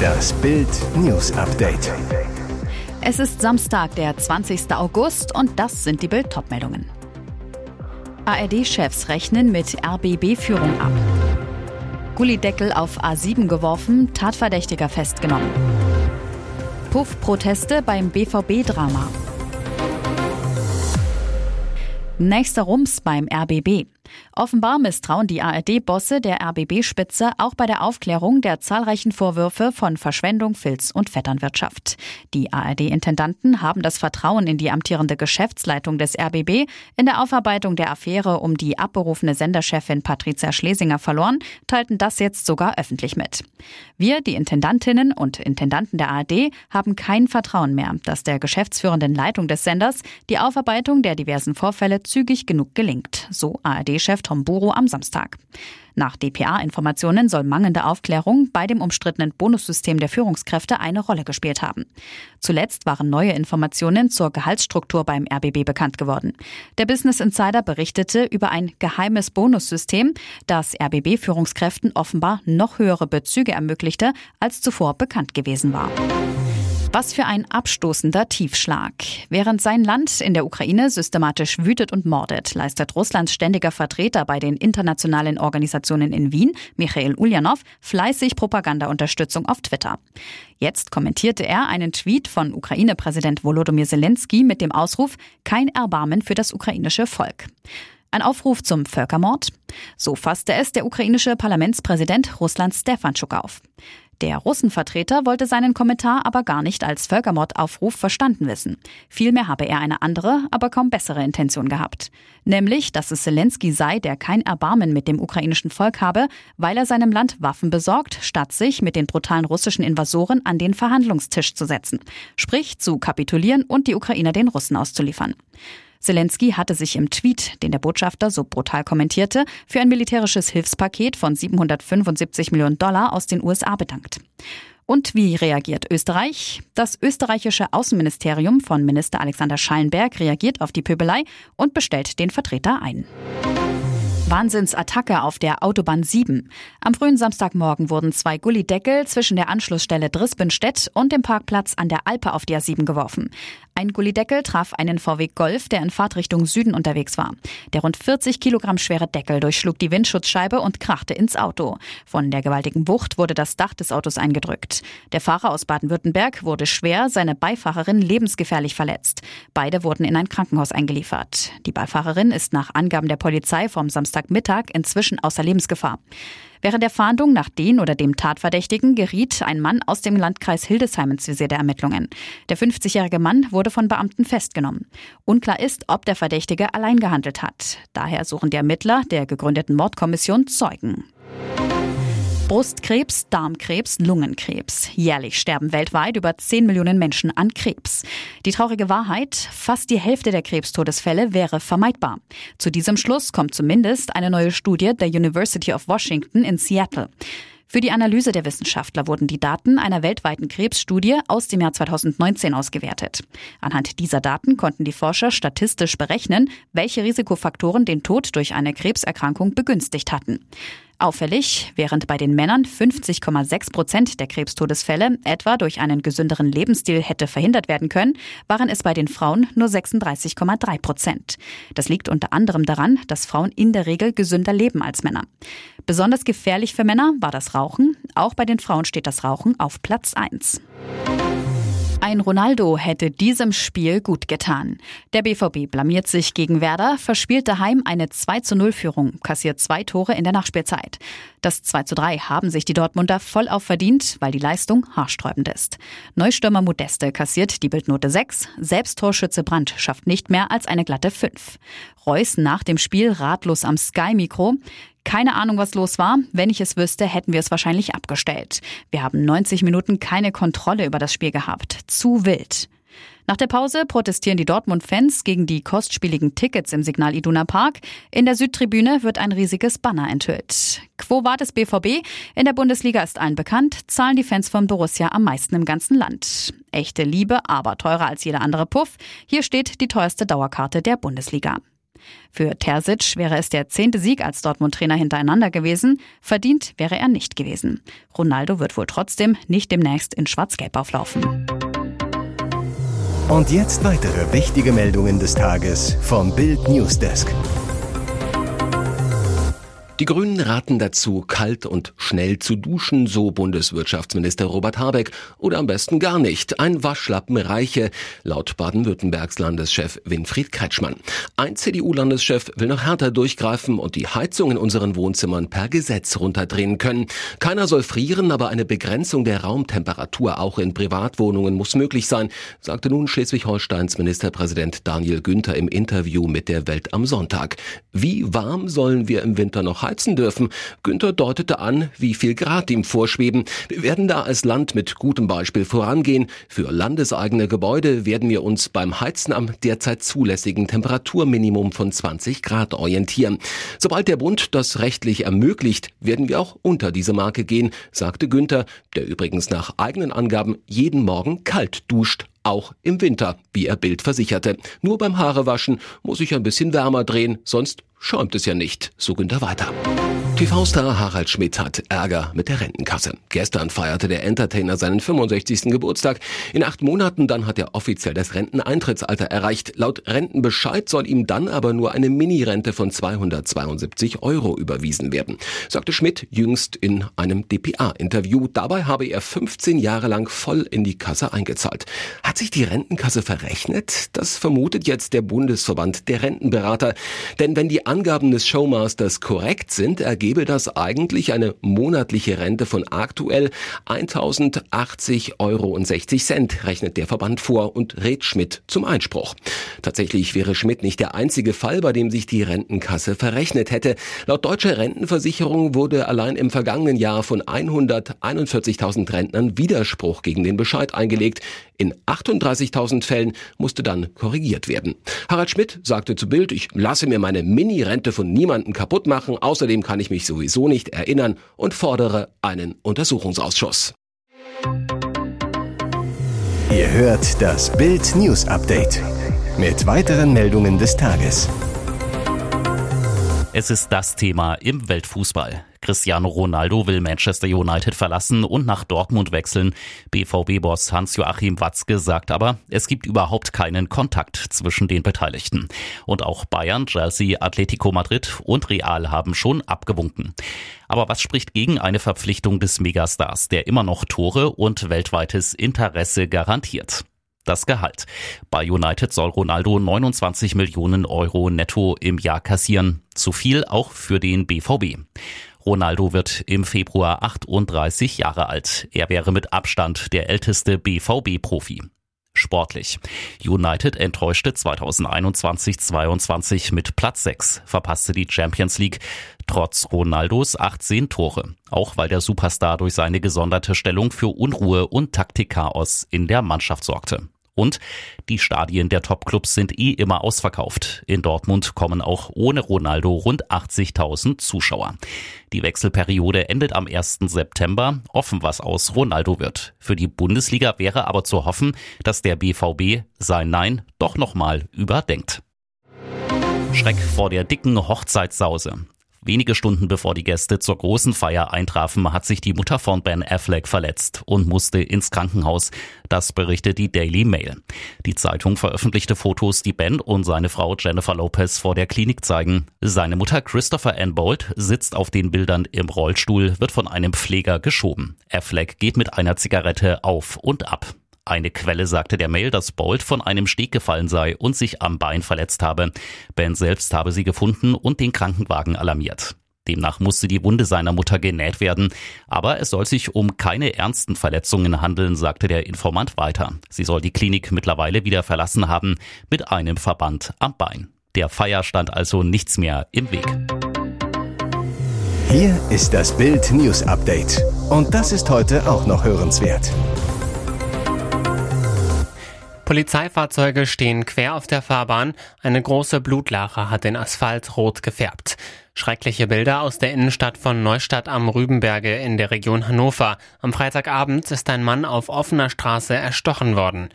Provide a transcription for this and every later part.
Das Bild News Update. Es ist Samstag, der 20. August und das sind die Bild meldungen ARD-Chefs rechnen mit RBB-Führung ab. Gullideckel auf A7 geworfen, Tatverdächtiger festgenommen. Puff-Proteste beim BVB-Drama. Nächster Rums beim RBB. Offenbar misstrauen die ARD-Bosse der RBB-Spitze auch bei der Aufklärung der zahlreichen Vorwürfe von Verschwendung, Filz und Vetternwirtschaft. Die ARD-Intendanten haben das Vertrauen in die amtierende Geschäftsleitung des RBB in der Aufarbeitung der Affäre um die abberufene Senderchefin Patricia Schlesinger verloren, teilten das jetzt sogar öffentlich mit. Wir, die Intendantinnen und Intendanten der ARD, haben kein Vertrauen mehr, dass der geschäftsführenden Leitung des Senders die Aufarbeitung der diversen Vorfälle zügig genug gelingt, so ARD chef Tom Buro am Samstag. Nach dpa-Informationen soll mangelnde Aufklärung bei dem umstrittenen Bonussystem der Führungskräfte eine Rolle gespielt haben. Zuletzt waren neue Informationen zur Gehaltsstruktur beim RBB bekannt geworden. Der Business Insider berichtete über ein geheimes Bonussystem, das RBB-Führungskräften offenbar noch höhere Bezüge ermöglichte, als zuvor bekannt gewesen war. Was für ein abstoßender Tiefschlag. Während sein Land in der Ukraine systematisch wütet und mordet, leistet Russlands ständiger Vertreter bei den internationalen Organisationen in Wien, Michael Ulyanov, fleißig Propagandaunterstützung auf Twitter. Jetzt kommentierte er einen Tweet von Ukraine-Präsident Volodymyr Zelensky mit dem Ausruf Kein Erbarmen für das ukrainische Volk. Ein Aufruf zum Völkermord? So fasste es der ukrainische Parlamentspräsident Russland Stefanschuk auf. Der Russenvertreter wollte seinen Kommentar aber gar nicht als Völkermordaufruf verstanden wissen. Vielmehr habe er eine andere, aber kaum bessere Intention gehabt. Nämlich, dass es Zelensky sei, der kein Erbarmen mit dem ukrainischen Volk habe, weil er seinem Land Waffen besorgt, statt sich mit den brutalen russischen Invasoren an den Verhandlungstisch zu setzen. Sprich, zu kapitulieren und die Ukrainer den Russen auszuliefern. Zelensky hatte sich im Tweet, den der Botschafter so brutal kommentierte, für ein militärisches Hilfspaket von 775 Millionen Dollar aus den USA bedankt. Und wie reagiert Österreich? Das österreichische Außenministerium von Minister Alexander Schallenberg reagiert auf die Pöbelei und bestellt den Vertreter ein. Wahnsinnsattacke auf der Autobahn 7. Am frühen Samstagmorgen wurden zwei Gullideckel zwischen der Anschlussstelle Drispenstedt und dem Parkplatz an der Alpe auf der 7 geworfen. Ein Gullideckel traf einen VW Golf, der in Fahrtrichtung Süden unterwegs war. Der rund 40 Kilogramm schwere Deckel durchschlug die Windschutzscheibe und krachte ins Auto. Von der gewaltigen Wucht wurde das Dach des Autos eingedrückt. Der Fahrer aus Baden-Württemberg wurde schwer, seine Beifahrerin lebensgefährlich verletzt. Beide wurden in ein Krankenhaus eingeliefert. Die Beifahrerin ist nach Angaben der Polizei vom Samstag Samstagmittag inzwischen außer Lebensgefahr. Während der Fahndung nach den oder dem Tatverdächtigen geriet ein Mann aus dem Landkreis Hildesheim ins Visier der Ermittlungen. Der 50-jährige Mann wurde von Beamten festgenommen. Unklar ist, ob der Verdächtige allein gehandelt hat. Daher suchen die Ermittler der gegründeten Mordkommission Zeugen. Brustkrebs, Darmkrebs, Lungenkrebs. Jährlich sterben weltweit über 10 Millionen Menschen an Krebs. Die traurige Wahrheit, fast die Hälfte der Krebstodesfälle wäre vermeidbar. Zu diesem Schluss kommt zumindest eine neue Studie der University of Washington in Seattle. Für die Analyse der Wissenschaftler wurden die Daten einer weltweiten Krebsstudie aus dem Jahr 2019 ausgewertet. Anhand dieser Daten konnten die Forscher statistisch berechnen, welche Risikofaktoren den Tod durch eine Krebserkrankung begünstigt hatten. Auffällig, während bei den Männern 50,6 Prozent der Krebstodesfälle etwa durch einen gesünderen Lebensstil hätte verhindert werden können, waren es bei den Frauen nur 36,3 Prozent. Das liegt unter anderem daran, dass Frauen in der Regel gesünder leben als Männer. Besonders gefährlich für Männer war das Rauchen. Auch bei den Frauen steht das Rauchen auf Platz 1. Ein Ronaldo hätte diesem Spiel gut getan. Der BVB blamiert sich gegen Werder, verspielt daheim eine 2 zu 0 Führung, kassiert zwei Tore in der Nachspielzeit. Das 2 zu 3 haben sich die Dortmunder vollauf verdient, weil die Leistung haarsträubend ist. Neustürmer Modeste kassiert die Bildnote 6, selbst Torschütze Brandt schafft nicht mehr als eine glatte 5. Reus nach dem Spiel ratlos am Sky-Mikro. Keine Ahnung, was los war. Wenn ich es wüsste, hätten wir es wahrscheinlich abgestellt. Wir haben 90 Minuten keine Kontrolle über das Spiel gehabt. Zu wild. Nach der Pause protestieren die Dortmund-Fans gegen die kostspieligen Tickets im Signal Iduna Park. In der Südtribüne wird ein riesiges Banner enthüllt. Quo Vadis BVB? In der Bundesliga ist allen bekannt, zahlen die Fans von Borussia am meisten im ganzen Land. Echte Liebe, aber teurer als jeder andere Puff. Hier steht die teuerste Dauerkarte der Bundesliga. Für Terzic wäre es der zehnte Sieg als Dortmund-Trainer hintereinander gewesen. Verdient wäre er nicht gewesen. Ronaldo wird wohl trotzdem nicht demnächst in Schwarz-Gelb auflaufen. Und jetzt weitere wichtige Meldungen des Tages vom Bild Newsdesk. Die Grünen raten dazu, kalt und schnell zu duschen, so Bundeswirtschaftsminister Robert Habeck, oder am besten gar nicht. Ein Waschlappen reiche, laut Baden-Württembergs Landeschef Winfried Kretschmann. Ein CDU-Landeschef will noch härter durchgreifen und die Heizung in unseren Wohnzimmern per Gesetz runterdrehen können. Keiner soll frieren, aber eine Begrenzung der Raumtemperatur auch in Privatwohnungen muss möglich sein, sagte nun Schleswig-Holsteins Ministerpräsident Daniel Günther im Interview mit der Welt am Sonntag. Wie warm sollen wir im Winter noch heizen dürfen. Günther deutete an, wie viel Grad ihm vorschweben. Wir werden da als Land mit gutem Beispiel vorangehen. Für landeseigene Gebäude werden wir uns beim Heizen am derzeit zulässigen Temperaturminimum von 20 Grad orientieren. Sobald der Bund das rechtlich ermöglicht, werden wir auch unter diese Marke gehen, sagte Günther, der übrigens nach eigenen Angaben jeden Morgen kalt duscht auch im Winter, wie er Bild versicherte. Nur beim Haarewaschen muss ich ein bisschen wärmer drehen, sonst schäumt es ja nicht, so Günther weiter. TV-Star Harald Schmidt hat Ärger mit der Rentenkasse. Gestern feierte der Entertainer seinen 65. Geburtstag. In acht Monaten dann hat er offiziell das Renteneintrittsalter erreicht. Laut Rentenbescheid soll ihm dann aber nur eine Mini-Rente von 272 Euro überwiesen werden, sagte Schmidt jüngst in einem DPA-Interview. Dabei habe er 15 Jahre lang voll in die Kasse eingezahlt. Hat sich die Rentenkasse verrechnet? Das vermutet jetzt der Bundesverband der Rentenberater. Denn wenn die Angaben des Showmasters korrekt sind, ergeht ergebe das eigentlich eine monatliche Rente von aktuell 1080,60 Euro rechnet der Verband vor und rät Schmidt zum Einspruch. Tatsächlich wäre Schmidt nicht der einzige Fall, bei dem sich die Rentenkasse verrechnet hätte. Laut deutscher Rentenversicherung wurde allein im vergangenen Jahr von 141.000 Rentnern Widerspruch gegen den Bescheid eingelegt. In 38.000 Fällen musste dann korrigiert werden. Harald Schmidt sagte zu Bild, ich lasse mir meine Mini-Rente von niemandem kaputt machen. Außerdem kann ich mich sowieso nicht erinnern und fordere einen Untersuchungsausschuss. Ihr hört das Bild News Update mit weiteren Meldungen des Tages. Es ist das Thema im Weltfußball. Cristiano Ronaldo will Manchester United verlassen und nach Dortmund wechseln. BVB-Boss Hans-Joachim Watzke sagt aber, es gibt überhaupt keinen Kontakt zwischen den Beteiligten. Und auch Bayern, Chelsea, Atletico Madrid und Real haben schon abgewunken. Aber was spricht gegen eine Verpflichtung des Megastars, der immer noch Tore und weltweites Interesse garantiert? das Gehalt. Bei United soll Ronaldo 29 Millionen Euro netto im Jahr kassieren. Zu viel auch für den BVB. Ronaldo wird im Februar 38 Jahre alt. Er wäre mit Abstand der älteste BVB-Profi. Sportlich. United enttäuschte 2021-22 mit Platz 6, verpasste die Champions League, trotz Ronaldos 18 Tore. Auch weil der Superstar durch seine gesonderte Stellung für Unruhe und Taktikchaos in der Mannschaft sorgte. Und die Stadien der Topclubs sind eh immer ausverkauft. In Dortmund kommen auch ohne Ronaldo rund 80.000 Zuschauer. Die Wechselperiode endet am 1. September. Offen, was aus Ronaldo wird. Für die Bundesliga wäre aber zu hoffen, dass der BVB sein Nein doch nochmal überdenkt. Schreck vor der dicken Hochzeitssause. Wenige Stunden bevor die Gäste zur großen Feier eintrafen, hat sich die Mutter von Ben Affleck verletzt und musste ins Krankenhaus. Das berichtet die Daily Mail. Die Zeitung veröffentlichte Fotos, die Ben und seine Frau Jennifer Lopez vor der Klinik zeigen. Seine Mutter Christopher Ann Bolt sitzt auf den Bildern im Rollstuhl, wird von einem Pfleger geschoben. Affleck geht mit einer Zigarette auf und ab. Eine Quelle sagte der Mail, dass Bolt von einem Steg gefallen sei und sich am Bein verletzt habe. Ben selbst habe sie gefunden und den Krankenwagen alarmiert. Demnach musste die Wunde seiner Mutter genäht werden. Aber es soll sich um keine ernsten Verletzungen handeln, sagte der Informant weiter. Sie soll die Klinik mittlerweile wieder verlassen haben mit einem Verband am Bein. Der Feier stand also nichts mehr im Weg. Hier ist das Bild News Update. Und das ist heute auch noch hörenswert. Polizeifahrzeuge stehen quer auf der Fahrbahn. Eine große Blutlache hat den Asphalt rot gefärbt. Schreckliche Bilder aus der Innenstadt von Neustadt am Rübenberge in der Region Hannover. Am Freitagabend ist ein Mann auf offener Straße erstochen worden.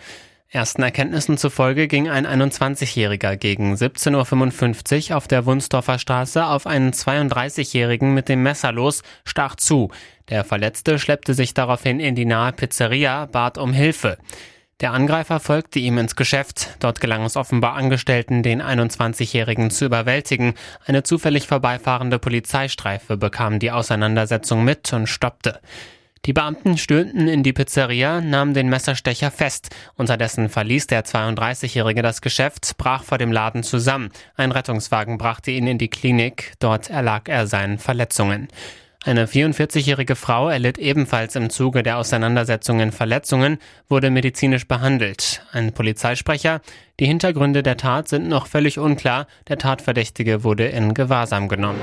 Ersten Erkenntnissen zufolge ging ein 21-Jähriger gegen 17.55 Uhr auf der Wunsdorfer Straße auf einen 32-Jährigen mit dem Messer los, stach zu. Der Verletzte schleppte sich daraufhin in die nahe Pizzeria, bat um Hilfe. Der Angreifer folgte ihm ins Geschäft. Dort gelang es offenbar Angestellten, den 21-Jährigen zu überwältigen. Eine zufällig vorbeifahrende Polizeistreife bekam die Auseinandersetzung mit und stoppte. Die Beamten stürmten in die Pizzeria, nahmen den Messerstecher fest. Unterdessen verließ der 32-Jährige das Geschäft, brach vor dem Laden zusammen. Ein Rettungswagen brachte ihn in die Klinik. Dort erlag er seinen Verletzungen. Eine 44-jährige Frau erlitt ebenfalls im Zuge der Auseinandersetzungen Verletzungen, wurde medizinisch behandelt. Ein Polizeisprecher, die Hintergründe der Tat sind noch völlig unklar, der Tatverdächtige wurde in Gewahrsam genommen.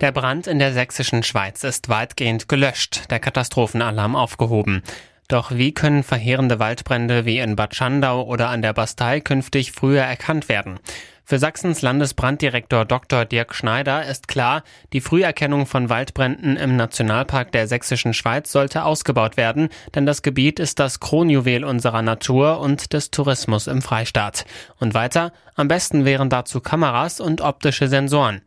Der Brand in der sächsischen Schweiz ist weitgehend gelöscht, der Katastrophenalarm aufgehoben. Doch wie können verheerende Waldbrände wie in Bad Schandau oder an der Bastei künftig früher erkannt werden? Für Sachsens Landesbranddirektor Dr. Dirk Schneider ist klar, die Früherkennung von Waldbränden im Nationalpark der Sächsischen Schweiz sollte ausgebaut werden, denn das Gebiet ist das Kronjuwel unserer Natur und des Tourismus im Freistaat. Und weiter, am besten wären dazu Kameras und optische Sensoren.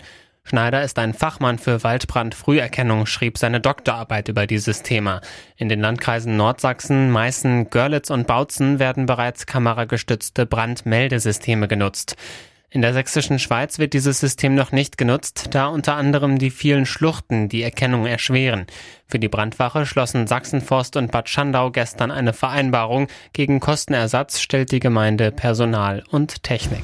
Schneider ist ein Fachmann für Waldbrandfrüherkennung, schrieb seine Doktorarbeit über dieses Thema. In den Landkreisen Nordsachsen, Meißen, Görlitz und Bautzen werden bereits kameragestützte Brandmeldesysteme genutzt. In der sächsischen Schweiz wird dieses System noch nicht genutzt, da unter anderem die vielen Schluchten die Erkennung erschweren. Für die Brandwache schlossen Sachsenforst und Bad Schandau gestern eine Vereinbarung. Gegen Kostenersatz stellt die Gemeinde Personal und Technik.